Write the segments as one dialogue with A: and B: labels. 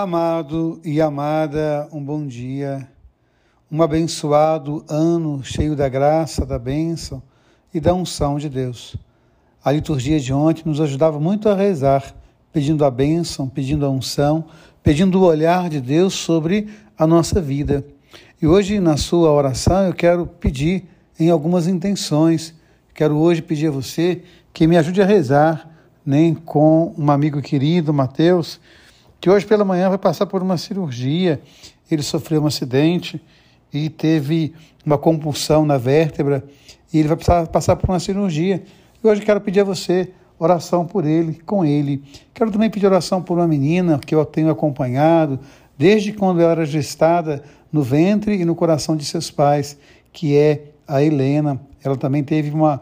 A: Amado e amada, um bom dia, um abençoado ano cheio da graça, da bênção e da unção de Deus. A liturgia de ontem nos ajudava muito a rezar, pedindo a bênção, pedindo a unção, pedindo o olhar de Deus sobre a nossa vida. E hoje, na sua oração, eu quero pedir em algumas intenções. Quero hoje pedir a você que me ajude a rezar, nem com um amigo querido, Mateus que hoje pela manhã vai passar por uma cirurgia. Ele sofreu um acidente e teve uma compulsão na vértebra e ele vai precisar passar por uma cirurgia. E hoje quero pedir a você oração por ele, com ele. Quero também pedir oração por uma menina que eu tenho acompanhado desde quando ela era gestada no ventre e no coração de seus pais, que é a Helena. Ela também teve uma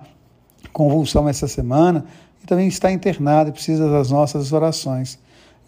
A: convulsão essa semana e também está internada e precisa das nossas orações.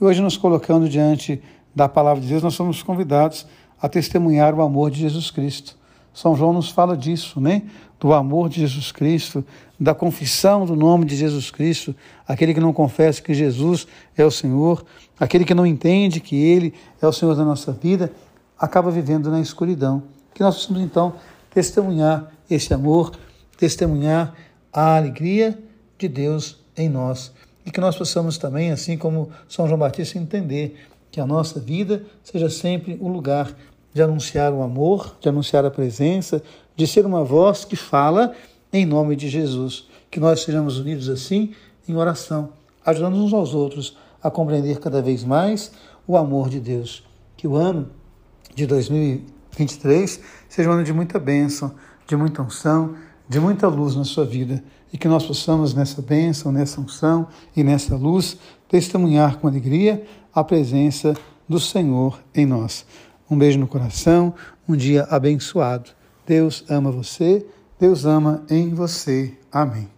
A: E hoje, nos colocando diante da palavra de Deus, nós somos convidados a testemunhar o amor de Jesus Cristo. São João nos fala disso, né? Do amor de Jesus Cristo, da confissão do nome de Jesus Cristo, aquele que não confessa que Jesus é o Senhor, aquele que não entende que Ele é o Senhor da nossa vida, acaba vivendo na escuridão. Que nós possamos então testemunhar esse amor, testemunhar a alegria de Deus em nós e que nós possamos também, assim como São João Batista, entender que a nossa vida seja sempre o lugar de anunciar o amor, de anunciar a presença, de ser uma voz que fala em nome de Jesus. Que nós sejamos unidos assim em oração, ajudando uns aos outros a compreender cada vez mais o amor de Deus. Que o ano de 2023 seja um ano de muita bênção, de muita unção, de muita luz na sua vida e que nós possamos nessa bênção, nessa unção e nessa luz testemunhar com alegria a presença do Senhor em nós. Um beijo no coração, um dia abençoado. Deus ama você, Deus ama em você. Amém.